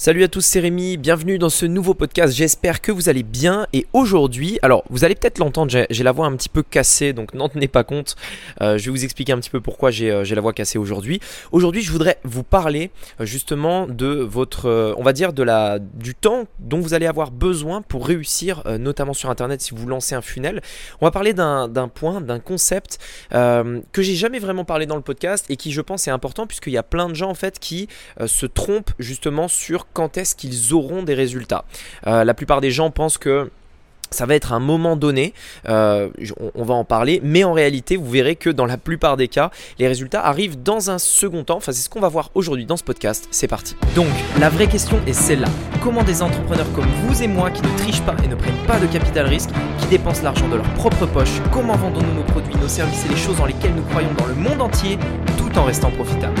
Salut à tous, c'est Rémi, bienvenue dans ce nouveau podcast, j'espère que vous allez bien et aujourd'hui, alors vous allez peut-être l'entendre, j'ai la voix un petit peu cassée donc n'en tenez pas compte, euh, je vais vous expliquer un petit peu pourquoi j'ai euh, la voix cassée aujourd'hui. Aujourd'hui je voudrais vous parler euh, justement de votre, on va dire de la, du temps dont vous allez avoir besoin pour réussir notamment sur internet si vous lancez un funnel. On va parler d'un point, d'un concept que j'ai jamais vraiment parlé dans le podcast et qui je pense est important puisqu'il y a plein de gens en fait qui se trompent justement sur quand est-ce qu'ils auront des résultats. Euh, la plupart des gens pensent que ça va être un moment donné, euh, on, va en parler, mais en réalité, vous verrez que dans la plupart des cas, les résultats arrivent dans un second temps. Enfin, c'est ce qu'on va voir aujourd'hui dans ce podcast. C'est parti. Donc, la vraie question est celle-là. Comment des entrepreneurs comme vous et moi, qui ne trichent pas et ne prennent pas de capital risque, qui dépensent l'argent de leur propre poche, comment vendons-nous nos produits, nos services et les choses dans lesquelles nous croyons dans le monde entier, tout en restant profitables?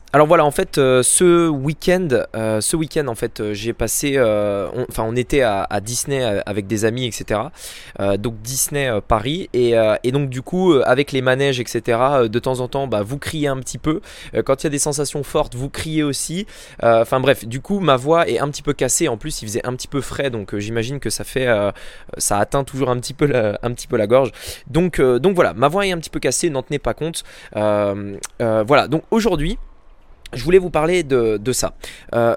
Alors voilà, en fait, euh, ce week-end, euh, ce week-end, en fait, euh, j'ai passé, enfin, on était à, Disney avec des amis, etc. donc Disney Paris, et, donc du coup, avec les manèges, etc. de temps en temps, bah, vous criez un petit peu. quand il y a des sensations fortes, vous criez aussi. Enfin bref, du coup, ma voix est un petit peu cassée. En plus, il faisait un petit peu frais, donc j'imagine que ça fait, ça atteint toujours un petit peu, la, un petit peu la gorge. Donc, donc voilà, ma voix est un petit peu cassée. N'en tenez pas compte. voilà. Donc aujourd'hui je voulais vous parler de, ça. Euh,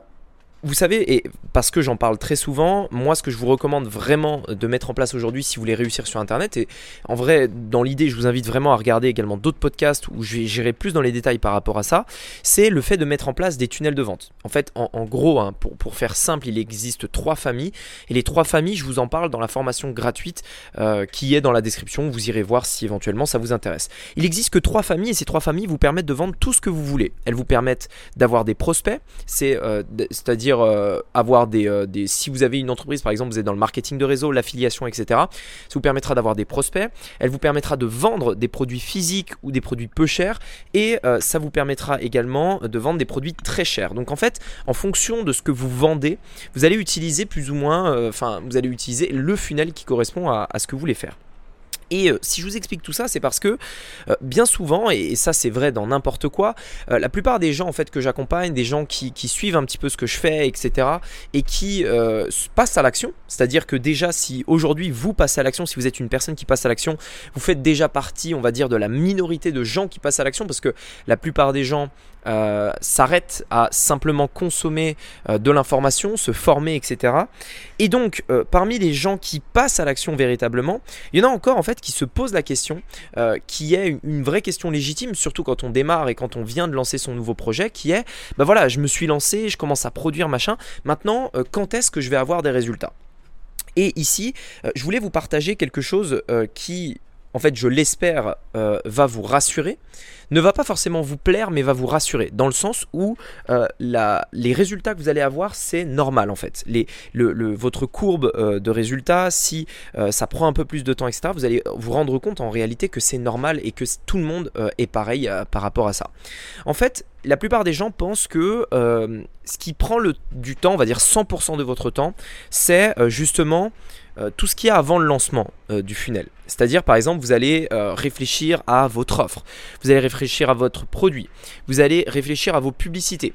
vous savez, et parce que j'en parle très souvent, moi ce que je vous recommande vraiment de mettre en place aujourd'hui si vous voulez réussir sur Internet, et en vrai dans l'idée je vous invite vraiment à regarder également d'autres podcasts où j'irai plus dans les détails par rapport à ça, c'est le fait de mettre en place des tunnels de vente. En fait, en, gros, hein, pour, pour, faire simple, il existe trois familles, et les trois familles, je vous en parle dans la formation gratuite euh, qui est dans la description, vous irez voir si éventuellement ça vous intéresse. Il existe que trois familles, et ces trois familles vous permettent de vendre tout ce que vous voulez. Elles vous permettent d'avoir des prospects, c'est-à-dire euh, euh, avoir euh, des, Si vous avez une entreprise, par exemple, vous êtes dans le marketing de réseau, l'affiliation, etc., ça vous permettra d'avoir des prospects. Elle vous permettra de vendre des produits physiques ou des produits peu chers. Et euh, ça vous permettra également de vendre des produits très chers. Donc en fait, en fonction de ce que vous vendez, vous allez utiliser plus ou moins, enfin, vous allez utiliser le funnel qui correspond à ce que vous voulez faire. Et euh, si je vous explique tout ça, c'est parce que euh, bien souvent, et, ça c'est vrai dans n'importe quoi, euh, la plupart des gens en fait que j'accompagne, des gens qui, suivent un petit peu ce que je fais, etc., et qui passent à l'action, c'est-à-dire que déjà si aujourd'hui vous passez à l'action, si vous êtes une personne qui passe à l'action, vous faites déjà partie, on va dire, de la minorité de gens qui passent à l'action, parce que la plupart des gens euh, s'arrête à simplement consommer euh, de l'information, se former, etc. Et donc, euh, parmi les gens qui passent à l'action véritablement, il y en a encore en fait qui se posent la question, qui est une, vraie question légitime, surtout quand on démarre et quand on vient de lancer son nouveau projet, qui est, bah voilà, je me suis lancé, je commence à produire machin. Maintenant, quand est-ce que je vais avoir des résultats? Et ici, je voulais vous partager quelque chose qui en fait, je l'espère, va vous rassurer, ne va pas forcément vous plaire, mais va vous rassurer, dans le sens où euh, les résultats que vous allez avoir, c'est normal en fait. Les, le, votre courbe euh, de résultats, si ça prend un peu plus de temps, etc., vous allez vous rendre compte en réalité que c'est normal et que tout le monde est pareil par rapport à ça. En fait, la plupart des gens pensent que ce qui prend le, du temps, on va dire 100% de votre temps, c'est justement euh, tout ce qu'il y a avant le lancement euh, du funnel. C'est-à-dire, par exemple, vous allez euh, réfléchir à votre offre, vous allez réfléchir à votre produit, vous allez réfléchir à vos publicités.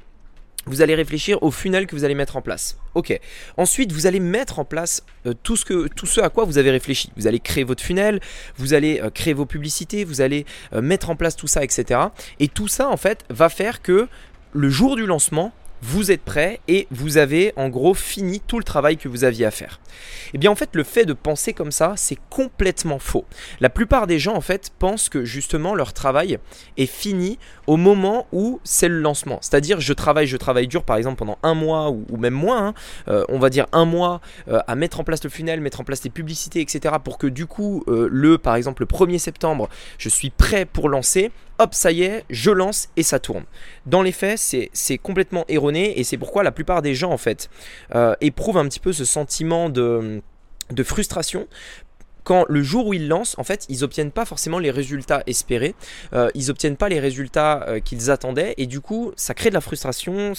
Vous allez réfléchir au funnel que vous allez mettre en place. Ok. Ensuite, vous allez mettre en place que, tout ce à quoi vous avez réfléchi. Vous allez créer votre funnel, vous allez créer vos publicités, vous allez mettre en place tout ça, etc. Et tout ça, en fait, va faire que le jour du lancement, vous êtes prêt et vous avez en gros fini tout le travail que vous aviez à faire. Et eh bien en fait le fait de penser comme ça c'est complètement faux. La plupart des gens en fait pensent que justement leur travail est fini au moment où c'est le lancement. C'est-à-dire je travaille, je travaille dur par exemple pendant un mois ou, même moins, hein. euh, on va dire un mois euh, à mettre en place le funnel, mettre en place les publicités etc. pour que du coup euh, le par exemple le 1er septembre je suis prêt pour lancer hop, ça y est, je lance et ça tourne. Dans les faits, c'est complètement erroné et c'est pourquoi la plupart des gens, en fait, euh, éprouvent un petit peu ce sentiment de, de frustration quand le jour où ils lancent, en fait, ils n'obtiennent pas forcément les résultats espérés, euh, ils n'obtiennent pas les résultats euh, qu'ils attendaient, et du coup, ça crée de la frustration,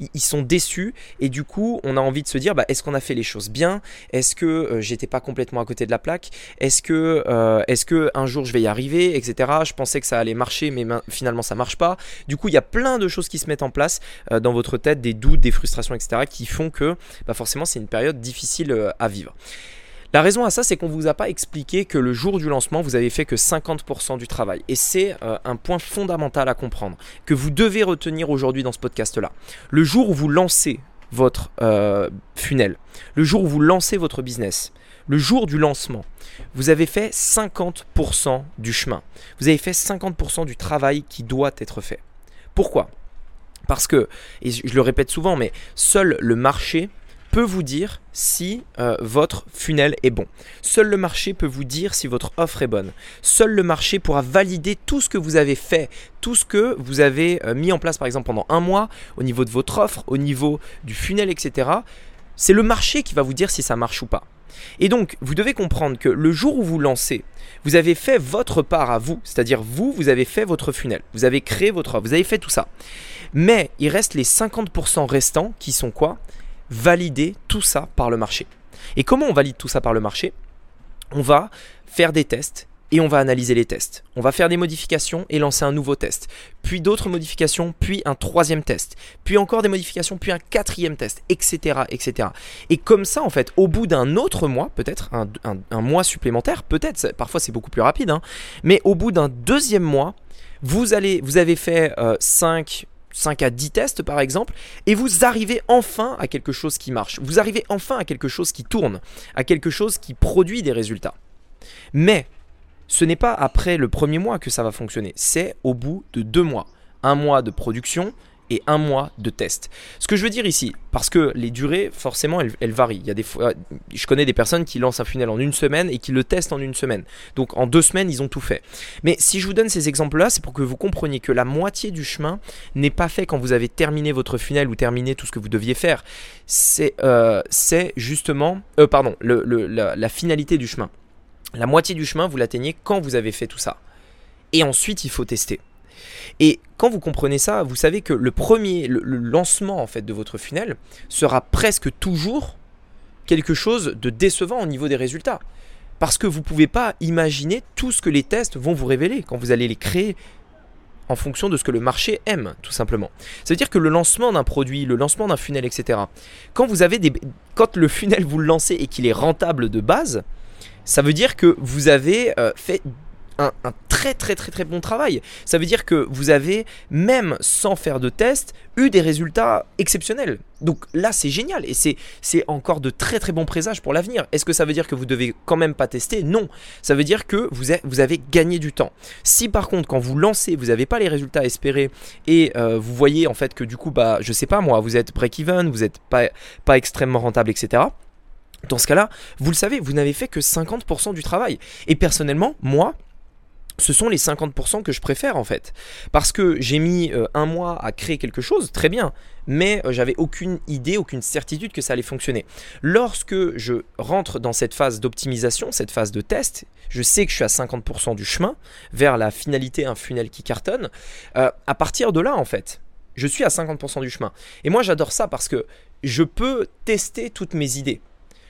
ils sont déçus, et du coup, on a envie de se dire, bah, est-ce qu'on a fait les choses bien? Est-ce que euh, j'étais pas complètement à côté de la plaque? Est-ce que, est-ce que un jour je vais y arriver, etc. Je pensais que ça allait marcher, mais finalement ça marche pas. Du coup, il y a plein de choses qui se mettent en place dans votre tête, des doutes, des frustrations, etc., qui font que, bah, forcément, c'est une période difficile à vivre. La raison à ça, c'est qu'on ne vous a pas expliqué que le jour du lancement, vous avez fait que 50% du travail. Et c'est euh, un point fondamental à comprendre, que vous devez retenir aujourd'hui dans ce podcast-là. Le jour où vous lancez votre euh, funnel, le jour où vous lancez votre business, le jour du lancement, vous avez fait 50% du chemin. Vous avez fait 50% du travail qui doit être fait. Pourquoi? Parce que, et je le répète souvent, mais seul le marché peut vous dire si euh, votre funnel est bon. Seul le marché peut vous dire si votre offre est bonne. Seul le marché pourra valider tout ce que vous avez fait, tout ce que vous avez euh, mis en place par exemple pendant un mois au niveau de votre offre, au niveau du funnel, etc. C'est le marché qui va vous dire si ça marche ou pas. Et donc, vous devez comprendre que le jour où vous lancez, vous avez fait votre part à vous, c'est-à-dire vous, vous avez fait votre funnel, vous avez créé votre offre, vous avez fait tout ça. Mais il reste les 50% restants qui sont quoi? Valider tout ça par le marché. Et comment on valide tout ça par le marché? On va faire des tests et on va analyser les tests. On va faire des modifications et lancer un nouveau test. Puis d'autres modifications, puis un troisième test. Puis encore des modifications, puis un quatrième test, etc. etc. Et comme ça, en fait, au bout d'un autre mois, peut-être un, mois supplémentaire, peut-être, parfois c'est beaucoup plus rapide, hein, mais au bout d'un deuxième mois, vous, allez, vous avez fait 5, euh, 5 à 10 tests par exemple, et vous arrivez enfin à quelque chose qui marche. Vous arrivez enfin à quelque chose qui tourne, à quelque chose qui produit des résultats. Mais ce n'est pas après le premier mois que ça va fonctionner, c'est au bout de deux mois. Un mois de production, et un mois de test. Ce que je veux dire ici, parce que les durées, forcément, elles, varient. Il je connais des personnes qui lancent un funnel en une semaine et qui le testent en une semaine. Donc en deux semaines, ils ont tout fait. Mais si je vous donne ces exemples-là, c'est pour que vous compreniez que la moitié du chemin n'est pas fait quand vous avez terminé votre funnel ou terminé tout ce que vous deviez faire. C'est euh, justement, euh, pardon, la finalité du chemin. La moitié du chemin, vous l'atteignez quand vous avez fait tout ça. Et ensuite, il faut tester. Et quand vous comprenez ça, vous savez que le premier, le, lancement en fait de votre funnel sera presque toujours quelque chose de décevant au niveau des résultats. Parce que vous ne pouvez pas imaginer tout ce que les tests vont vous révéler quand vous allez les créer en fonction de ce que le marché aime, tout simplement. Ça veut dire que le lancement d'un produit, le lancement d'un funnel, etc. Quand vous avez des, quand le funnel vous le lancez et qu'il est rentable de base, ça veut dire que vous avez euh, fait un, très très très très bon travail. Ça veut dire que vous avez, même sans faire de test, eu des résultats exceptionnels. Donc là, c'est génial et c'est encore de très très bons présages pour l'avenir. Est-ce que ça veut dire que vous devez quand même pas tester? Non. Ça veut dire que vous, avez gagné du temps. Si par contre, quand vous lancez, vous n'avez pas les résultats espérés et euh, vous voyez en fait que du coup, bah, je sais pas moi, vous êtes break-even, vous n'êtes pas, pas extrêmement rentable, etc. Dans ce cas-là, vous le savez, vous n'avez fait que 50% du travail. Et personnellement, moi, ce sont les 50% que je préfère en fait. Parce que j'ai mis euh, un mois à créer quelque chose, très bien, mais euh, j'avais aucune idée, aucune certitude que ça allait fonctionner. Lorsque je rentre dans cette phase d'optimisation, cette phase de test, je sais que je suis à 50% du chemin vers la finalité, un funnel qui cartonne. Euh, à partir de là en fait, je suis à 50% du chemin. Et moi j'adore ça parce que je peux tester toutes mes idées.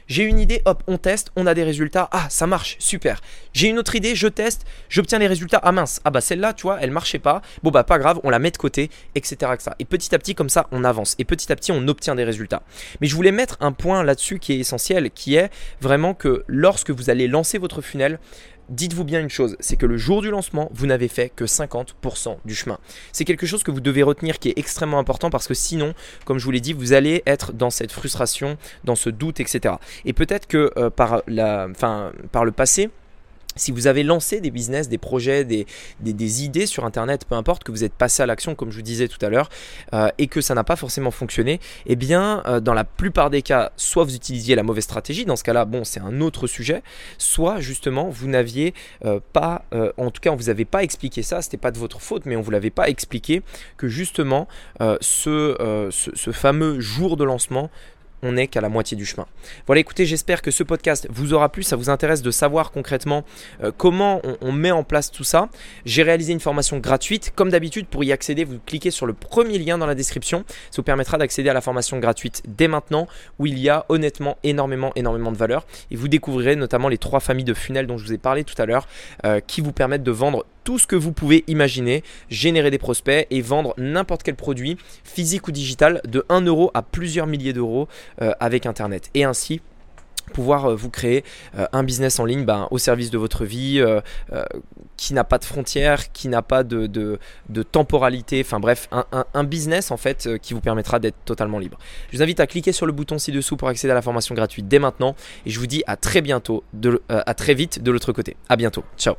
J'ai une idée, hop, on teste, on a des résultats. Ah, ça marche, super. J'ai une autre idée, je teste, j'obtiens les résultats. Ah mince, ah bah celle-là, tu vois, elle marchait pas. Bon bah pas grave, on la met de côté, etc., etc. Et petit à petit, comme ça, on avance. Et petit à petit, on obtient des résultats. Mais je voulais mettre un point là-dessus qui est essentiel, qui est vraiment que lorsque vous allez lancer votre funnel, dites-vous bien une chose, c'est que le jour du lancement, vous n'avez fait que 50% du chemin. C'est quelque chose que vous devez retenir qui est extrêmement important parce que sinon, comme je vous l'ai dit, vous allez être dans cette frustration, dans ce doute, etc. Et peut-être que euh, par, la, par le passé, si vous avez lancé des business, des projets, des, idées sur Internet, peu importe, que vous êtes passé à l'action, comme je vous disais tout à l'heure, euh, et que ça n'a pas forcément fonctionné, eh bien, euh, dans la plupart des cas, soit vous utilisiez la mauvaise stratégie, dans ce cas-là, bon, c'est un autre sujet, soit justement, vous n'aviez euh, pas, en tout cas, on vous avait pas expliqué ça, c'était pas de votre faute, mais on vous l'avait pas expliqué que justement, ce, ce fameux jour de lancement on n'est qu'à la moitié du chemin. Voilà, écoutez, j'espère que ce podcast vous aura plu. Ça vous intéresse de savoir concrètement euh, comment on, met en place tout ça. J'ai réalisé une formation gratuite. Comme d'habitude, pour y accéder, vous cliquez sur le premier lien dans la description. Ça vous permettra d'accéder à la formation gratuite dès maintenant, où il y a honnêtement énormément, énormément de valeur. Et vous découvrirez notamment les trois familles de funnels dont je vous ai parlé tout à l'heure, euh, qui vous permettent de vendre tout ce que vous pouvez imaginer, générer des prospects et vendre n'importe quel produit, physique ou digital, de 1 euro à plusieurs milliers d'euros euh, avec Internet. Et ainsi pouvoir euh, vous créer euh, un business en ligne ben, au service de votre vie, qui n'a pas de frontières, qui n'a pas de, temporalité, enfin bref, un, business en fait qui vous permettra d'être totalement libre. Je vous invite à cliquer sur le bouton ci-dessous pour accéder à la formation gratuite dès maintenant et je vous dis à très bientôt, à très vite de l'autre côté. À bientôt, ciao